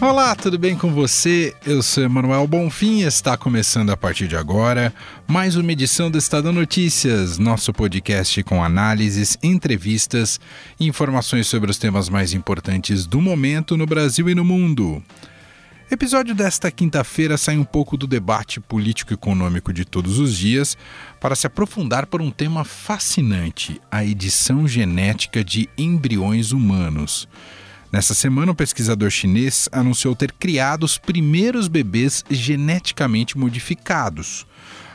Olá, tudo bem com você? Eu sou Emanuel Bonfim e está começando a partir de agora mais uma edição do Estadão Notícias, nosso podcast com análises, entrevistas e informações sobre os temas mais importantes do momento no Brasil e no mundo. Episódio desta quinta-feira sai um pouco do debate político-econômico de todos os dias para se aprofundar por um tema fascinante: a edição genética de embriões humanos. Nessa semana, um pesquisador chinês anunciou ter criado os primeiros bebês geneticamente modificados.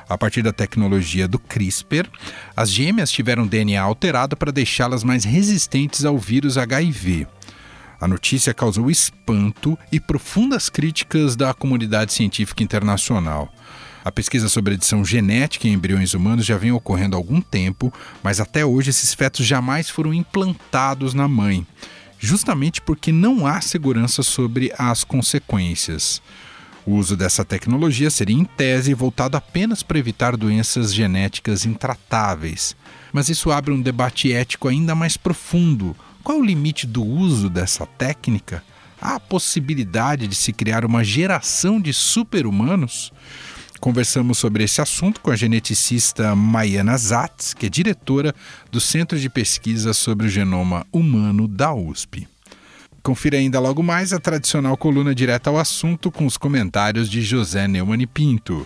A partir da tecnologia do CRISPR, as gêmeas tiveram DNA alterado para deixá-las mais resistentes ao vírus HIV. A notícia causou espanto e profundas críticas da comunidade científica internacional. A pesquisa sobre edição genética em embriões humanos já vem ocorrendo há algum tempo, mas até hoje esses fetos jamais foram implantados na mãe justamente porque não há segurança sobre as consequências. O uso dessa tecnologia seria, em tese, voltado apenas para evitar doenças genéticas intratáveis. Mas isso abre um debate ético ainda mais profundo. Qual é o limite do uso dessa técnica? Há a possibilidade de se criar uma geração de super-humanos? Conversamos sobre esse assunto com a geneticista Maiana Zatz, que é diretora do Centro de Pesquisa sobre o Genoma Humano da USP. Confira ainda logo mais a tradicional coluna direta ao assunto com os comentários de José Neumann e Pinto.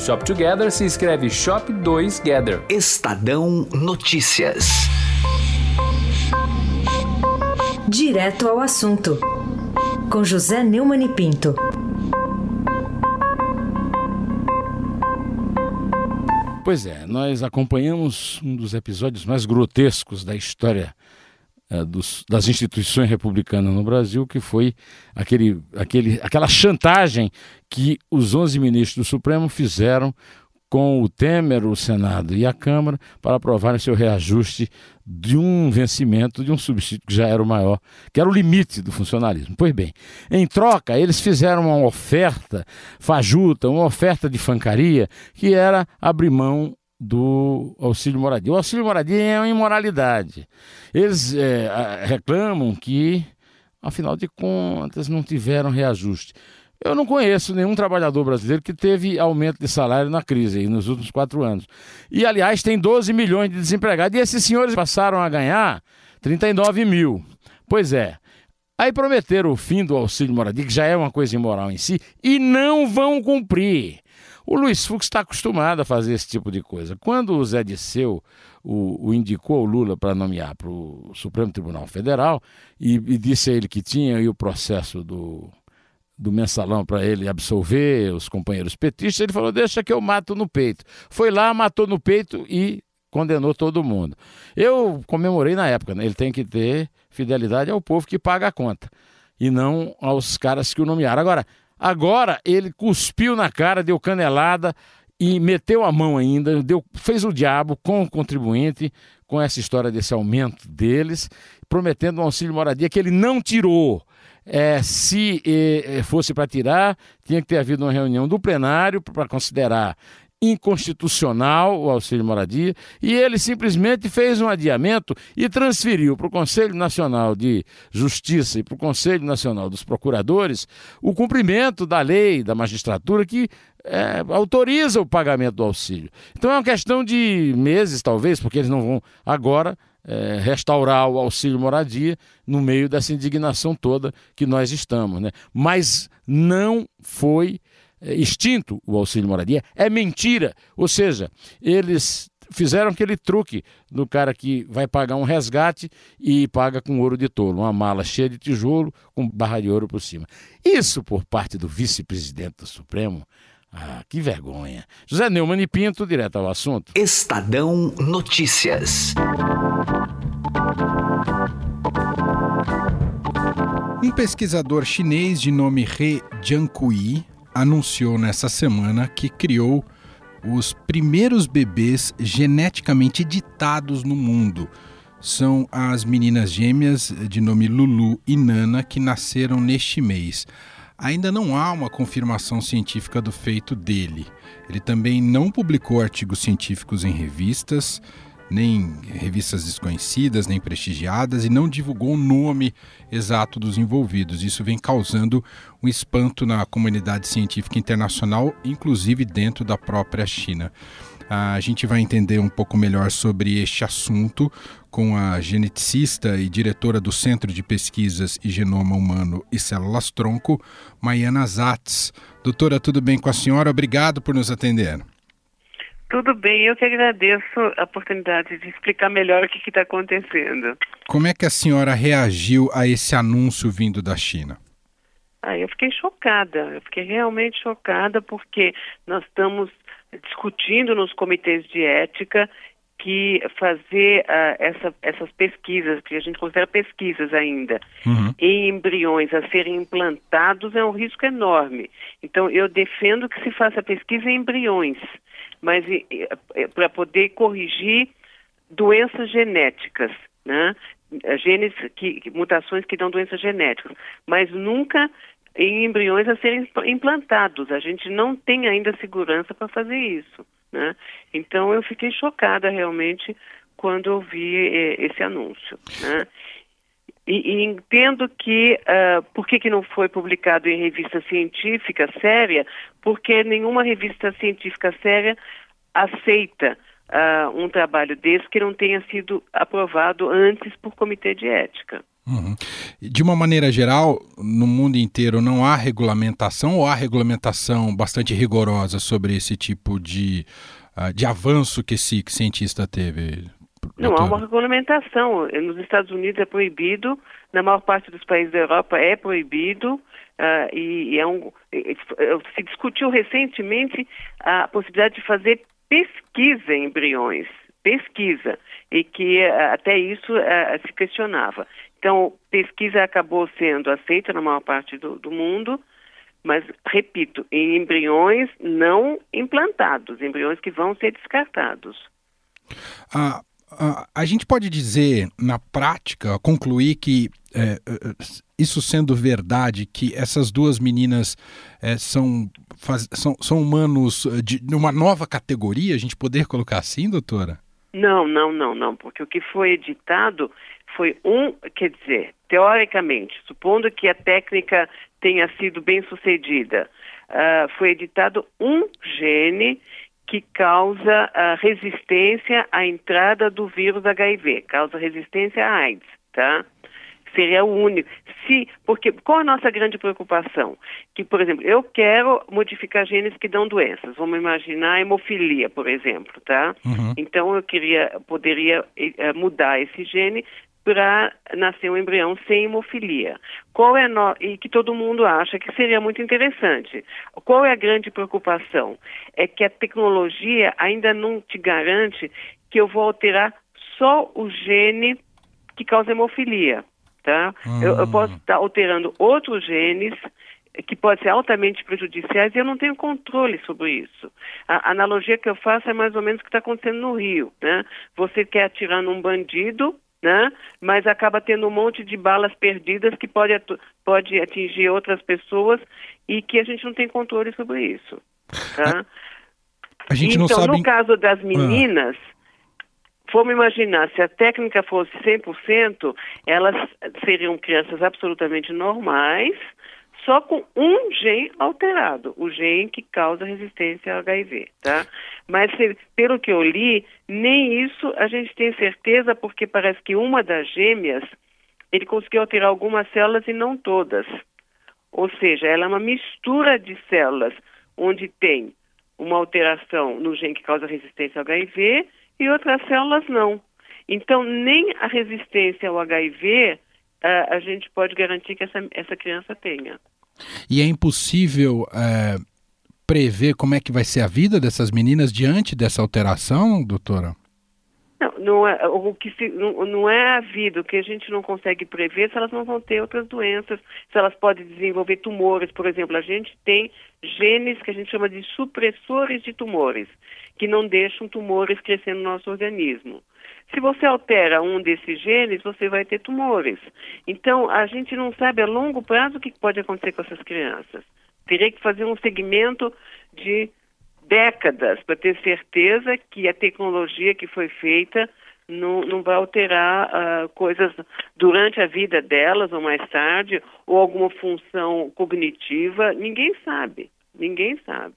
Shop Together se escreve Shop 2 Gather. Estadão Notícias. Direto ao assunto. Com José Neumann e Pinto. Pois é, nós acompanhamos um dos episódios mais grotescos da história é, dos, das instituições republicanas no Brasil, que foi aquele, aquele, aquela chantagem que os 11 ministros do Supremo fizeram com o Temer, o Senado e a Câmara para aprovarem seu reajuste de um vencimento de um subsídio que já era o maior, que era o limite do funcionalismo. Pois bem, em troca, eles fizeram uma oferta fajuta, uma oferta de fancaria, que era abrir mão do auxílio moradia. O auxílio moradia é uma imoralidade. Eles é, reclamam que, afinal de contas, não tiveram reajuste. Eu não conheço nenhum trabalhador brasileiro que teve aumento de salário na crise nos últimos quatro anos. E, aliás, tem 12 milhões de desempregados. E esses senhores passaram a ganhar 39 mil. Pois é. Aí prometeram o fim do auxílio moradia, que já é uma coisa imoral em si, e não vão cumprir. O Luiz Fux está acostumado a fazer esse tipo de coisa. Quando o Zé Disseu o, o indicou o Lula para nomear para o Supremo Tribunal Federal e, e, disse a ele que tinha aí o processo do, do mensalão para ele absolver os companheiros petistas, ele falou: deixa que eu mato no peito. Foi lá, matou no peito e condenou todo mundo. Eu comemorei na época, né? ele tem que ter fidelidade ao povo que paga a conta e não aos caras que o nomearam. Agora, Agora ele cuspiu na cara, deu canelada e meteu a mão ainda, deu, fez o diabo com o contribuinte, com essa história desse aumento deles, prometendo um auxílio moradia que ele não tirou. É, se é, fosse para tirar, tinha que ter havido uma reunião do plenário para considerar inconstitucional o auxílio moradia e ele simplesmente fez um adiamento e transferiu para o Conselho Nacional de Justiça e para o Conselho Nacional dos Procuradores o cumprimento da lei da magistratura que é, autoriza o pagamento do auxílio. Então é uma questão de meses, talvez, porque eles não vão agora é, restaurar o auxílio moradia no meio dessa indignação toda que nós estamos. Né? Mas não foi extinto o auxílio moradia, é mentira. Ou seja, eles fizeram aquele truque do cara que vai pagar um resgate e paga com ouro de tolo, uma mala cheia de tijolo com barra de ouro por cima. Isso por parte do vice-presidente do Supremo. Ah, que vergonha. José Neumann e Pinto, direto ao assunto. Estadão Notícias. Um pesquisador chinês de nome He Jiankui anunciou nessa semana que criou os primeiros bebês geneticamente editados no mundo. São as meninas gêmeas de nome Lulu e Nana que nasceram neste mês. Ainda não há uma confirmação científica do feito dele. Ele também não publicou artigos científicos em revistas nem revistas desconhecidas, nem prestigiadas, e não divulgou o nome exato dos envolvidos. Isso vem causando um espanto na comunidade científica internacional, inclusive dentro da própria China. A gente vai entender um pouco melhor sobre este assunto com a geneticista e diretora do Centro de Pesquisas e Genoma Humano e Células Tronco, Maiana Zatz. Doutora, tudo bem com a senhora? Obrigado por nos atender. Tudo bem, eu que agradeço a oportunidade de explicar melhor o que está acontecendo. Como é que a senhora reagiu a esse anúncio vindo da China? Ah, eu fiquei chocada, eu fiquei realmente chocada porque nós estamos discutindo nos comitês de ética que fazer uh, essa, essas pesquisas, que a gente considera pesquisas ainda, uhum. em embriões a serem implantados é um risco enorme. Então, eu defendo que se faça pesquisa em embriões mas para poder corrigir doenças genéticas, né? Genes que, mutações que dão doenças genéticas, mas nunca em embriões a serem implantados. A gente não tem ainda segurança para fazer isso, né? Então eu fiquei chocada realmente quando eu vi eh, esse anúncio, né? E, e, entendo que uh, por que, que não foi publicado em revista científica séria? Porque nenhuma revista científica séria aceita uh, um trabalho desse que não tenha sido aprovado antes por comitê de ética. Uhum. De uma maneira geral, no mundo inteiro não há regulamentação ou há regulamentação bastante rigorosa sobre esse tipo de, uh, de avanço que esse cientista teve? Não, há uma regulamentação. Nos Estados Unidos é proibido, na maior parte dos países da Europa é proibido, uh, e, e, é um, se discutiu recentemente a possibilidade de fazer pesquisa em embriões, pesquisa, e que uh, até isso uh, se questionava. Então, pesquisa acabou sendo aceita na maior parte do, do mundo, mas, repito, em embriões não implantados, embriões que vão ser descartados. Ah, A gente pode dizer, na prática, concluir que, é, é, isso sendo verdade, que essas duas meninas é, são, faz, são, são humanos de, de uma nova categoria, a gente poder colocar assim, doutora? Não, não, não, não, porque o que foi editado foi um, quer dizer, teoricamente, supondo que a técnica tenha sido bem sucedida, uh, foi editado um gene que causa a resistência à entrada do vírus HIV, causa resistência à AIDS, tá? Seria o único. Se, porque qual a nossa grande preocupação? Que, por exemplo, eu quero modificar genes que dão doenças. Vamos imaginar a hemofilia, por exemplo, tá? Uhum. Então eu queria, poderia eh, mudar esse gene para nascer um embrião sem hemofilia. Qual é no... e que todo mundo acha que seria muito interessante. Qual é a grande preocupação? É que a tecnologia ainda não te garante que eu vou alterar só o gene que causa hemofilia, tá? Hum. Eu, eu posso estar alterando outros genes que podem ser altamente prejudiciais e eu não tenho controle sobre isso. A analogia que eu faço é mais ou menos o que está acontecendo no Rio, né? Você quer atirar num bandido, né? Mas acaba tendo um monte de balas perdidas que pode, pode atingir outras pessoas e que a gente não tem controle sobre isso. Tá? A, a gente então, não sabe... no caso das ah. meninas, ah. vamos imaginar, se a técnica fosse 100%, elas seriam crianças absolutamente normais, só com um gene alterado, o gene que causa resistência ao HIV, tá? Mas se, pelo que eu li, nem isso a gente tem certeza, porque parece que uma das gêmeas ele conseguiu alterar algumas células e não todas. Ou seja, ela é uma mistura de células onde tem uma alteração no gene que causa resistência ao HIV e outras células não. Então, nem a resistência ao HIV a, a gente pode garantir que essa, essa criança tenha. E é impossível é, prever como é que vai ser a vida dessas meninas diante dessa alteração, doutora? Não, é, o que se, não, não, é a vida, o que a gente não consegue prever se elas não vão ter outras doenças, se elas podem desenvolver tumores, por exemplo, a gente tem genes que a gente chama de supressores de tumores, que não deixam tumores crescer no nosso organismo. Se você altera um desses genes, você vai ter tumores. Então, a gente não sabe a longo prazo o que pode acontecer com essas crianças. Teria que fazer um segmento de décadas para ter certeza que a tecnologia que foi feita não, não vai alterar uh, coisas durante a vida delas ou mais tarde, ou alguma função cognitiva. Ninguém sabe. Ninguém sabe.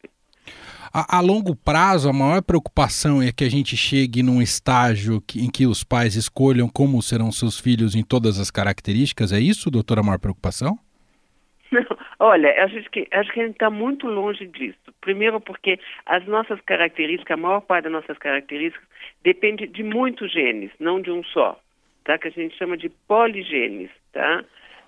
A, a, longo prazo, a maior preocupação é que a gente chegue num estágio que, em que os pais escolham como serão seus filhos em todas as características. É isso, doutora, a maior preocupação? Não, olha, acho que, acho que a gente está muito longe disso. Primeiro porque as nossas características, a maior parte das nossas características, depende de muitos genes, não de um só, tá? Que a gente chama de poligenes, tá?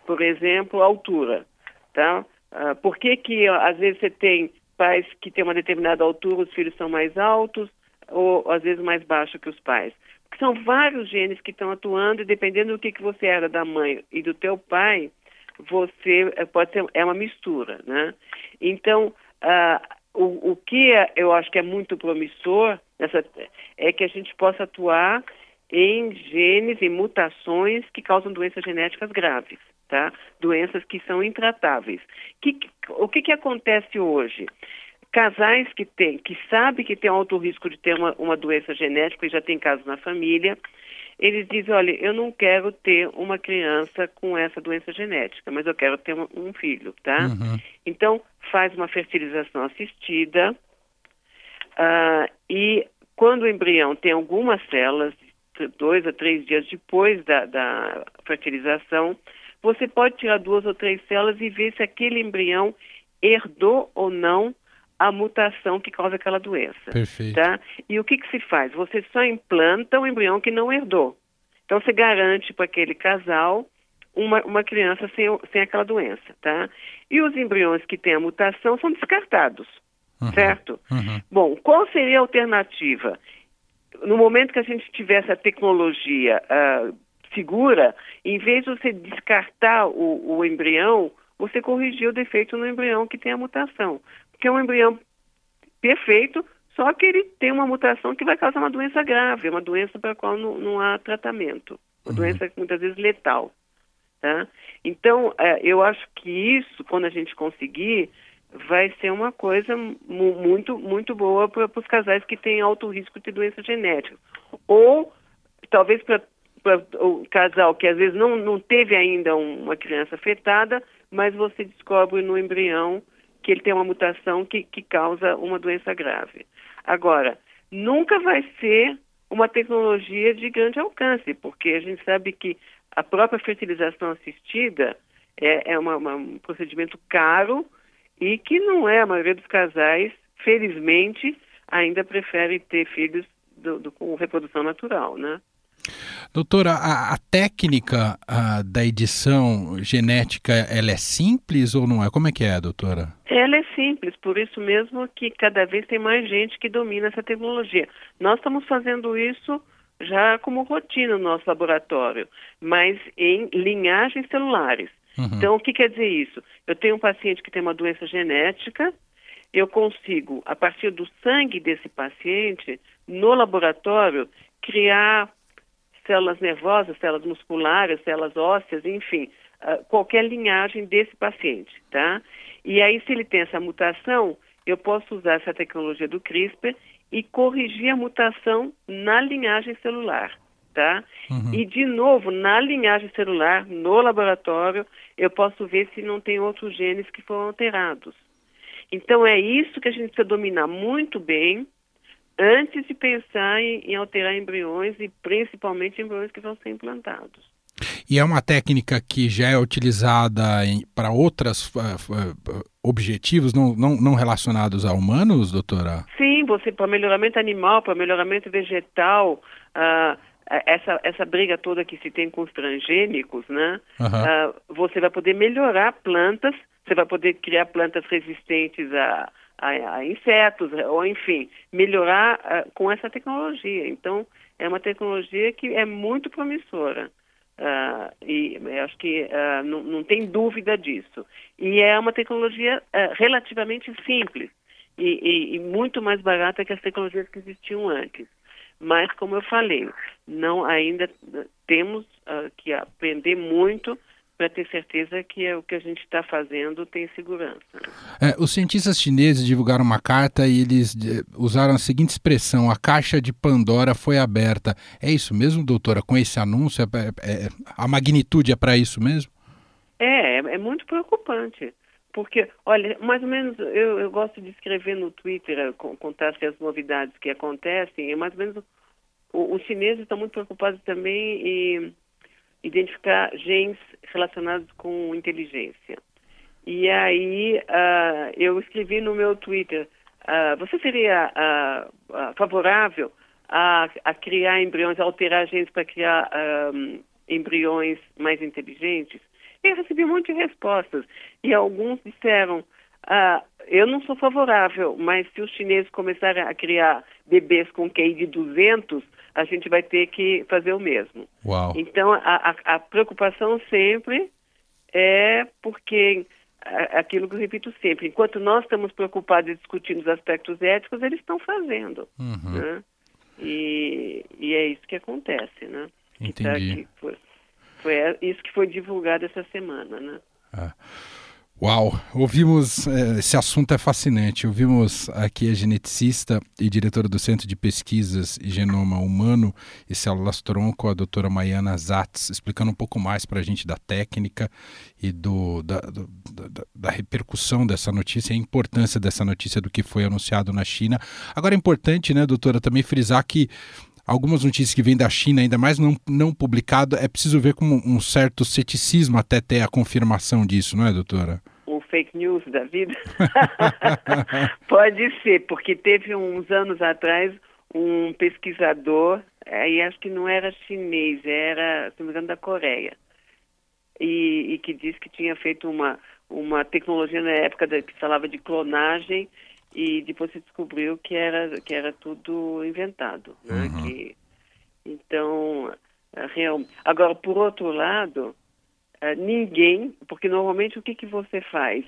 Por exemplo, altura, tá? Uh, por que que às vezes você tem pais que têm uma determinada altura, os filhos são mais altos ou às vezes mais baixos que os pais. Porque são vários genes que estão atuando e dependendo do que, que você era da mãe e do teu pai, você eh, pode ser é uma mistura, né? Então uh, o, o que é, eu acho que é muito promissor nessa, é que a gente possa atuar em genes e mutações que causam doenças genéticas graves tá? Doenças que são intratáveis. Que, o que, que acontece hoje? Casais que têm, que sabem que tem alto risco de ter uma, uma doença genética e já tem casos na família, eles dizem, olha, eu não quero ter uma criança com essa doença genética, mas eu quero ter um, filho, tá? Uhum. Então, faz uma fertilização assistida uh, e quando o embrião tem algumas células, dois a três dias depois da, da fertilização, você pode tirar duas ou três células e ver se aquele embrião herdou ou não a mutação que causa aquela doença. Perfeito. Tá? E o que, que se faz? Você só implanta um embrião que não herdou. Então você garante para aquele casal uma, uma criança sem, sem aquela doença, tá? E os embriões que têm a mutação são descartados, uhum. certo? Uhum. Bom, qual seria a alternativa? No momento que a gente tivesse a tecnologia uh, segura, em vez de você descartar o, o embrião, você corrigir o defeito no embrião que tem a mutação. Porque é um embrião perfeito, só que ele tem uma mutação que vai causar uma doença grave, uma doença para a qual não, não, há tratamento, uma uhum. doença muitas vezes letal. Tá? Então, é, eu acho que isso, quando a gente conseguir, vai ser uma coisa muito, muito boa para os casais que têm alto risco de doença genética. Ou, talvez para o casal que às vezes não, não teve ainda uma criança afetada, mas você descobre no embrião que ele tem uma mutação que, que causa uma doença grave. Agora, nunca vai ser uma tecnologia de grande alcance, porque a gente sabe que a própria fertilização assistida é, é uma, uma, um procedimento caro e que não é a maioria dos casais, felizmente, ainda prefere ter filhos do, do, com reprodução natural, né? Doutora, a, a técnica a, da edição genética, ela é simples ou não é? Como é que é, doutora? Ela é simples, por isso mesmo que cada vez tem mais gente que domina essa tecnologia. Nós estamos fazendo isso já como rotina no nosso laboratório, mas em linhagens celulares. Uhum. Então, o que quer dizer isso? Eu tenho um paciente que tem uma doença genética, eu consigo, a partir do sangue desse paciente, no laboratório, criar células nervosas, células musculares, células ósseas, enfim, uh, qualquer linhagem desse paciente, tá? E aí, se ele tem essa mutação, eu posso usar essa tecnologia do CRISPR e corrigir a mutação na linhagem celular, tá? Uhum. E, de novo, na linhagem celular, no laboratório, eu posso ver se não tem outros genes que foram alterados. Então, é isso que a gente precisa dominar muito bem antes de pensar em, em alterar embriões e principalmente embriões que vão ser implantados. E é uma técnica que já é utilizada para outros uh, uh, objetivos não, não, não, relacionados a humanos, doutora? Sim, você para melhoramento animal, para melhoramento vegetal, uh, essa, essa briga toda que se tem com os transgênicos, né? Uhum. Uh, você vai poder melhorar plantas, você vai poder criar plantas resistentes a, a, a insetos, ou enfim, melhorar uh, com essa tecnologia. Então, é uma tecnologia que é muito promissora. Uh, e acho que uh, não, não, tem dúvida disso. E é uma tecnologia uh, relativamente simples e, e, e, muito mais barata que as tecnologias que existiam antes. Mas, como eu falei, não ainda temos que aprender muito para ter certeza que é o que a gente está fazendo tem segurança. É, os cientistas chineses divulgaram uma carta e eles eh, usaram a seguinte expressão: a caixa de Pandora foi aberta. É isso mesmo, doutora? Com esse anúncio, é, é, a magnitude é para isso mesmo? É, é, é, muito preocupante. Porque, olha, mais ou menos, eu, eu gosto de escrever no Twitter, eh, contar as novidades que acontecem, e mais ou menos o, os chineses estão muito preocupados também em identificar genes relacionados com inteligência. E aí uh, eu escrevi no meu Twitter, uh, você seria uh, favorável a, a, criar embriões, a alterar genes para criar um, embriões mais inteligentes? E eu recebi um monte de respostas. E alguns disseram, eu não sou favorável, mas se os chineses começarem a criar bebês com QI de 200, a gente vai ter que fazer o mesmo. Uau. Então, a, a, a preocupação sempre é porque aquilo que eu repito sempre, enquanto nós estamos preocupados e discutindo os aspectos éticos, eles estão fazendo. Uhum. Né? E, e, é isso que acontece, né? Entendi. Que tá foi, foi, isso que foi divulgado essa semana, né? Ah. Uau, ouvimos, é, esse assunto é fascinante. Ouvimos aqui a geneticista e diretora do Centro de Pesquisas e Genoma Humano e Células Tronco, a doutora Maiana Zatz, explicando um pouco mais para a gente da técnica e do, da, do, da, da, repercussão dessa notícia, a importância dessa notícia do que foi anunciado na China. Agora é importante, né, doutora, também frisar que algumas notícias que vêm da China, ainda mais não, não publicado, é preciso ver com um certo ceticismo até ter a confirmação disso, não é, doutora? O fake news da vida? Pode ser, porque teve uns anos atrás um pesquisador, aí acho que não era chinês, era, se não me engano, da Coreia, e, e que disse que tinha feito uma, uma tecnologia na época da, que falava de clonagem e depois se descobriu que era que era tudo inventado, né? Uhum. Que, então, é, realmente. Agora, por outro lado, é, ninguém, porque normalmente o que que você faz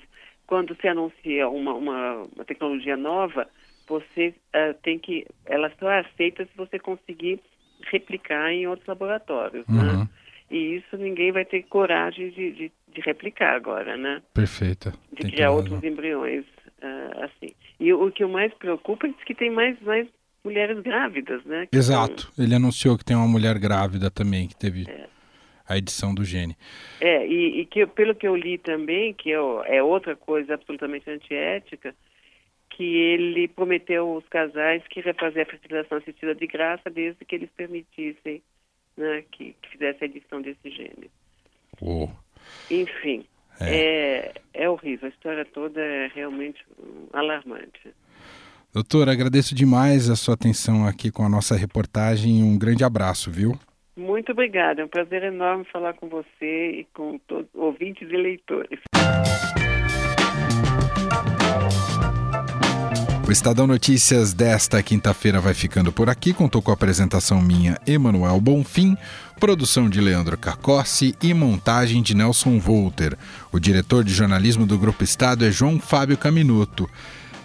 quando se anuncia uma, uma, uma tecnologia nova, você uh, tem que, ela só é aceita se você conseguir replicar em outros laboratórios, né? uhum. né? E isso ninguém vai ter coragem de, de, de replicar agora, né? Perfeita. De tem criar outros embriões uh, assim. E o que o mais preocupa é que tem mais, mais mulheres grávidas, né? Exato. Ele anunciou que tem uma mulher grávida também, que teve é. a edição do gene. É, e, e, que pelo que eu li também, que é, é outra coisa absolutamente antiética, que ele prometeu aos casais que ia fazer a fertilização assistida de graça desde que eles permitissem né, que, que fizesse a edição desse gene. Oh. Enfim, é. é. É, horrível, a história toda é realmente alarmante. Doutor, agradeço demais a sua atenção aqui com a nossa reportagem. Um grande abraço, viu? Muito obrigada, é um prazer enorme falar com você e com todos ouvintes e leitores. O Estadão Notícias desta quinta-feira vai ficando por aqui. Contou com a apresentação minha, Emanuel Bonfim, produção de Leandro Cacossi e montagem de Nelson Volter. O diretor de jornalismo do Grupo Estado é João Fábio Caminuto.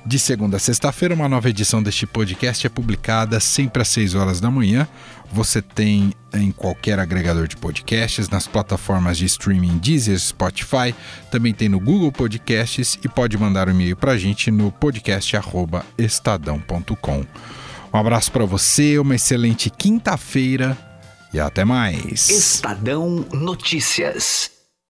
De segunda a sexta-feira, uma nova edição deste podcast é publicada sempre às 6 horas da manhã. Você tem em qualquer agregador de podcasts, nas plataformas de streaming Deezer, Spotify, também tem no Google Podcasts e pode mandar um e-mail para a gente no podcast@estadão.com. Um abraço para você, uma excelente quinta-feira e até mais. Estadão Notícias.